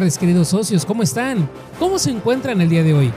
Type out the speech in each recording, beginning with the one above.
tardes, queridos socios, ¿cómo están? ¿Cómo se encuentran el día de hoy?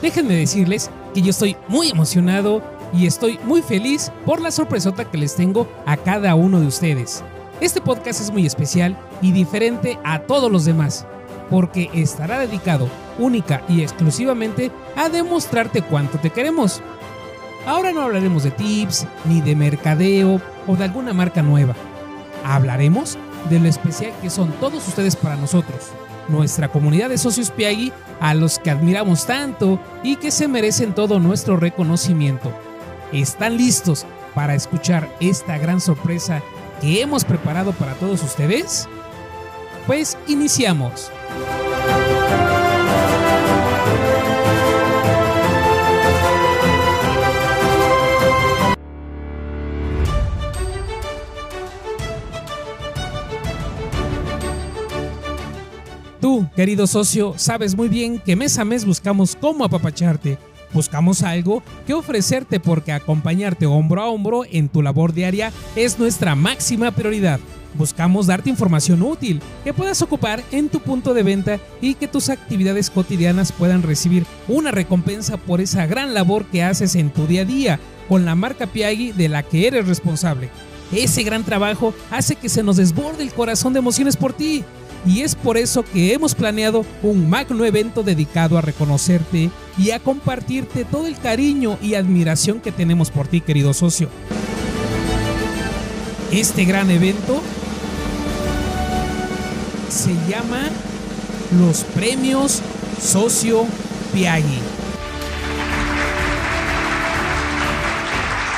Déjenme decirles que yo estoy muy emocionado y estoy muy feliz por la sorpresota que les tengo a cada uno de ustedes. Este podcast es muy especial y diferente a todos los demás, porque estará dedicado única y exclusivamente a demostrarte cuánto te queremos. Ahora no hablaremos de tips, ni de mercadeo o de alguna marca nueva. Hablaremos de lo especial que son todos ustedes para nosotros, nuestra comunidad de socios Piagui, a los que admiramos tanto y que se merecen todo nuestro reconocimiento. ¿Están listos para escuchar esta gran sorpresa que hemos preparado para todos ustedes? Pues iniciamos. Querido socio, sabes muy bien que mes a mes buscamos cómo apapacharte. Buscamos algo que ofrecerte porque acompañarte hombro a hombro en tu labor diaria es nuestra máxima prioridad. Buscamos darte información útil que puedas ocupar en tu punto de venta y que tus actividades cotidianas puedan recibir una recompensa por esa gran labor que haces en tu día a día con la marca Piagui de la que eres responsable. Ese gran trabajo hace que se nos desborde el corazón de emociones por ti y es por eso que hemos planeado un magno evento dedicado a reconocerte y a compartirte todo el cariño y admiración que tenemos por ti, querido socio. Este gran evento se llama los Premios Socio Piagui.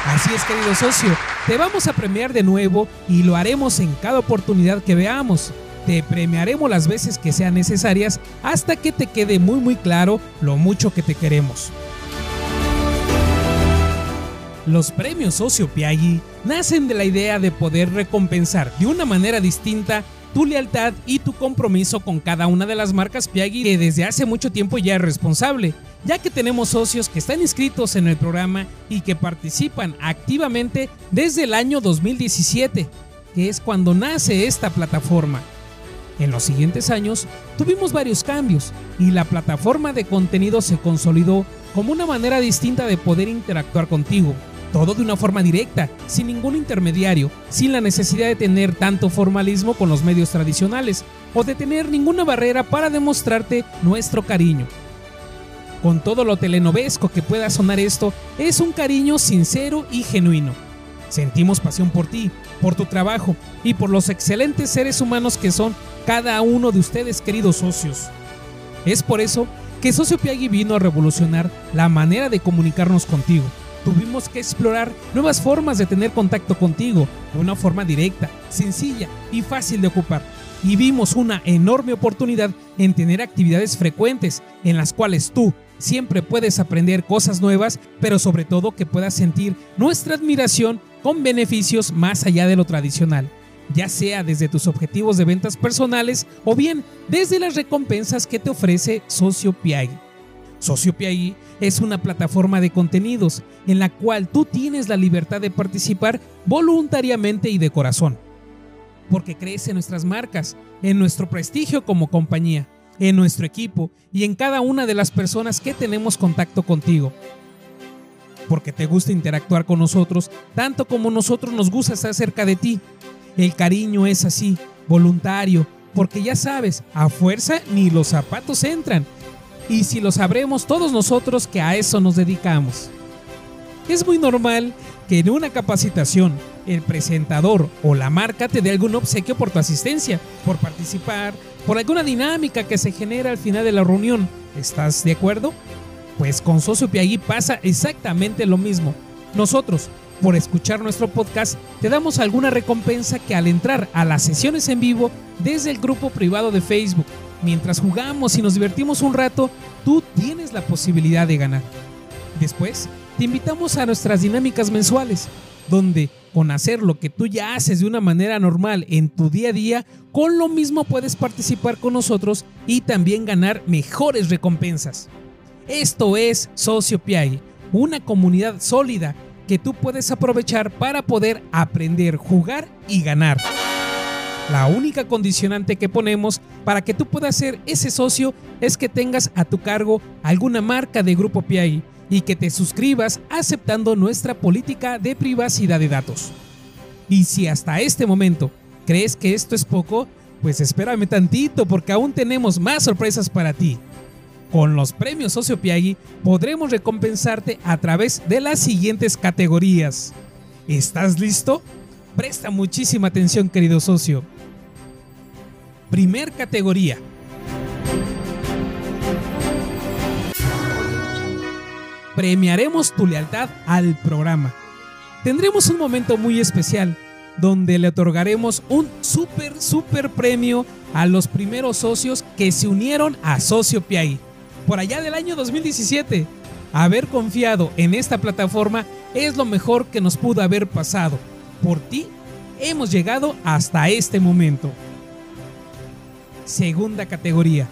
Así es, querido socio, te vamos a premiar de nuevo y lo haremos en cada oportunidad que veamos. Te premiaremos las veces que sean necesarias hasta que te quede muy muy claro lo mucho que te queremos. Los premios Socio Piagui nacen de la idea de poder recompensar de una manera distinta tu lealtad y tu compromiso con cada una de las marcas Piagui que desde hace mucho tiempo ya es responsable, ya que tenemos socios que están inscritos en el programa y que participan activamente desde el año 2017, que es cuando nace esta plataforma. En los siguientes años tuvimos varios cambios y la plataforma de contenido se consolidó como una manera distinta de poder interactuar contigo. Todo de una forma directa, sin ningún intermediario, sin la necesidad de tener tanto formalismo con los medios tradicionales o de tener ninguna barrera para demostrarte nuestro cariño. Con todo lo telenovesco que pueda sonar esto, es un cariño sincero y genuino. Sentimos pasión por ti, por tu trabajo y por los excelentes seres humanos que son cada uno de ustedes, queridos socios. Es por eso que Socio Piagui vino a revolucionar la manera de comunicarnos contigo. Tuvimos que explorar nuevas formas de tener contacto contigo de una forma directa, sencilla y fácil de ocupar. Y vimos una enorme oportunidad en tener actividades frecuentes en las cuales tú siempre puedes aprender cosas nuevas, pero sobre todo que puedas sentir nuestra admiración con beneficios más allá de lo tradicional ya sea desde tus objetivos de ventas personales o bien desde las recompensas que te ofrece Socio Piagui. Socio Piagui es una plataforma de contenidos en la cual tú tienes la libertad de participar voluntariamente y de corazón. Porque crees en nuestras marcas, en nuestro prestigio como compañía, en nuestro equipo y en cada una de las personas que tenemos contacto contigo. Porque te gusta interactuar con nosotros tanto como nosotros nos gusta estar cerca de ti el cariño es así, voluntario, porque ya sabes, a fuerza ni los zapatos entran. Y si lo sabremos todos nosotros que a eso nos dedicamos. Es muy normal que en una capacitación el presentador o la marca te dé algún obsequio por tu asistencia, por participar, por alguna dinámica que se genera al final de la reunión. ¿Estás de acuerdo? Pues con Socio Piagui pasa exactamente lo mismo. Nosotros, por escuchar nuestro podcast, te damos alguna recompensa que al entrar a las sesiones en vivo desde el grupo privado de Facebook, mientras jugamos y nos divertimos un rato, tú tienes la posibilidad de ganar. Después, te invitamos a nuestras dinámicas mensuales, donde con hacer lo que tú ya haces de una manera normal en tu día a día, con lo mismo puedes participar con nosotros y también ganar mejores recompensas. Esto es Socio Piagui, una comunidad sólida que tú puedes aprovechar para poder aprender, jugar y ganar. La única condicionante que ponemos para que tú puedas ser ese socio es que tengas a tu cargo alguna marca de Grupo Piagui y que te suscribas aceptando nuestra política de privacidad de datos. Y si hasta este momento crees que esto es poco, pues espérame tantito porque aún tenemos más sorpresas para ti. Con los premios Socio Piagui podremos recompensarte a través de las siguientes categorías. ¿Estás listo? Presta muchísima atención querido socio. Primer categoría. Premiaremos tu lealtad al programa. Tendremos un momento muy especial donde le otorgaremos un super, super premio a los primeros socios que se unieron a Socio Piai por allá del año 2017. Haber confiado en esta plataforma es lo mejor que nos pudo haber pasado. Por ti, hemos llegado hasta este momento segunda categoría.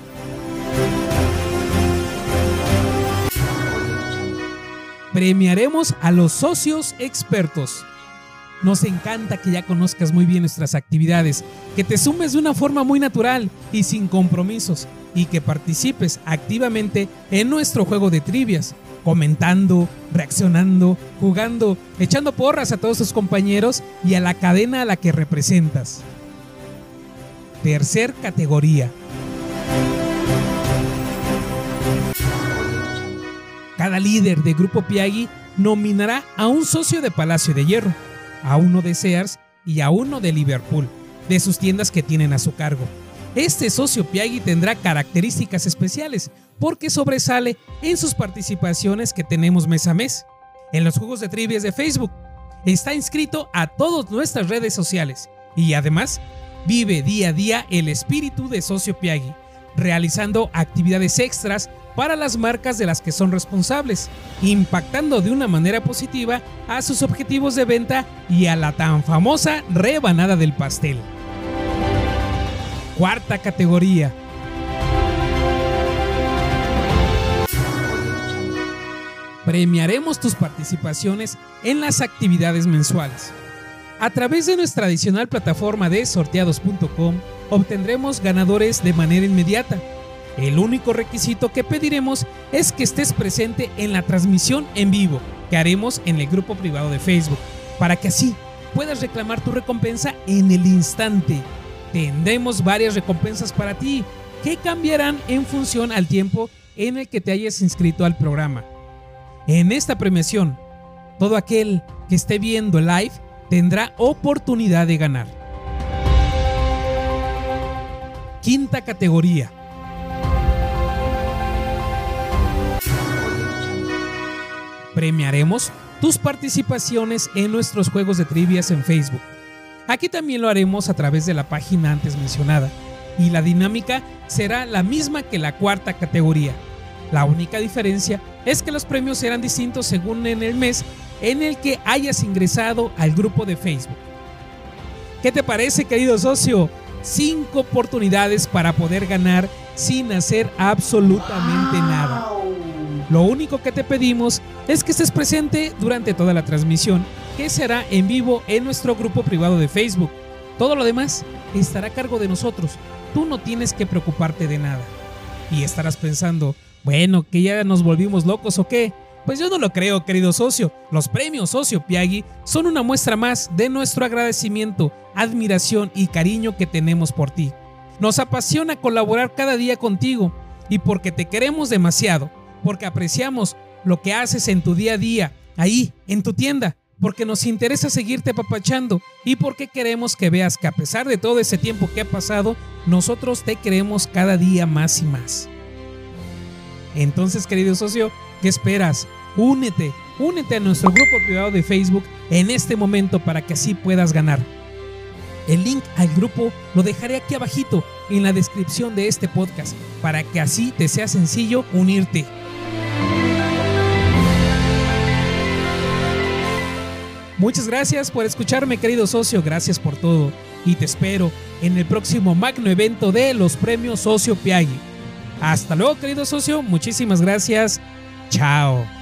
Premiaremos a los socios expertos. Nos encanta que ya conozcas muy bien nuestras actividades, que te sumes de una forma muy natural y sin compromisos y que participes activamente en nuestro juego de trivias, comentando, reaccionando, jugando, echando porras a todos tus compañeros y a la cadena a la que representas. Tercer categoría. Cada líder de Grupo Piagui nominará a un socio de Palacio de Hierro, a uno de Sears y a uno de Liverpool, de sus tiendas que tienen a su cargo. Este socio Piagui tendrá características especiales porque sobresale en sus participaciones que tenemos mes a mes. En los juegos de trivias de Facebook, está inscrito a todas nuestras redes sociales y además Vive día a día el espíritu de Socio Piagui, realizando actividades extras para las marcas de las que son responsables, impactando de una manera positiva a sus objetivos de venta y a la tan famosa rebanada del pastel. Cuarta categoría. Premiaremos tus participaciones en las actividades mensuales. A través de nuestra adicional plataforma de sorteados.com obtendremos ganadores de manera inmediata. El único requisito que pediremos es que estés presente en la transmisión en vivo que haremos en el grupo privado de Facebook, para que así puedas reclamar tu recompensa en el instante. Tendremos varias recompensas para ti que cambiarán en función al tiempo en el que te hayas inscrito al programa. En esta premiación, todo aquel que esté viendo live tendrá oportunidad de ganar. Quinta categoría. Premiaremos tus participaciones en nuestros juegos de trivias en Facebook. Aquí también lo haremos a través de la página antes mencionada y la dinámica será la misma que la cuarta categoría. La única diferencia es que los premios serán distintos según en el mes en el que hayas ingresado al grupo de Facebook. ¿Qué te parece, querido socio? Cinco oportunidades para poder ganar sin hacer absolutamente nada. Lo único que te pedimos es que estés presente durante toda la transmisión, que será en vivo en nuestro grupo privado de Facebook. Todo lo demás estará a cargo de nosotros. Tú no tienes que preocuparte de nada. Y estarás pensando, bueno, que ya nos volvimos locos o qué. Pues yo no lo creo, querido socio. Los premios Socio Piagui son una muestra más de nuestro agradecimiento, admiración y cariño que tenemos por ti. Nos apasiona colaborar cada día contigo y porque te queremos demasiado, porque apreciamos lo que haces en tu día a día, ahí, en tu tienda, porque nos interesa seguirte apapachando y porque queremos que veas que a pesar de todo ese tiempo que ha pasado, nosotros te queremos cada día más y más. Entonces, querido socio, ¿Qué esperas? Únete, únete a nuestro grupo privado de Facebook en este momento para que así puedas ganar. El link al grupo lo dejaré aquí abajito en la descripción de este podcast para que así te sea sencillo unirte. Muchas gracias por escucharme querido socio, gracias por todo y te espero en el próximo magno evento de los premios Socio Piagui. Hasta luego querido socio, muchísimas gracias Chao.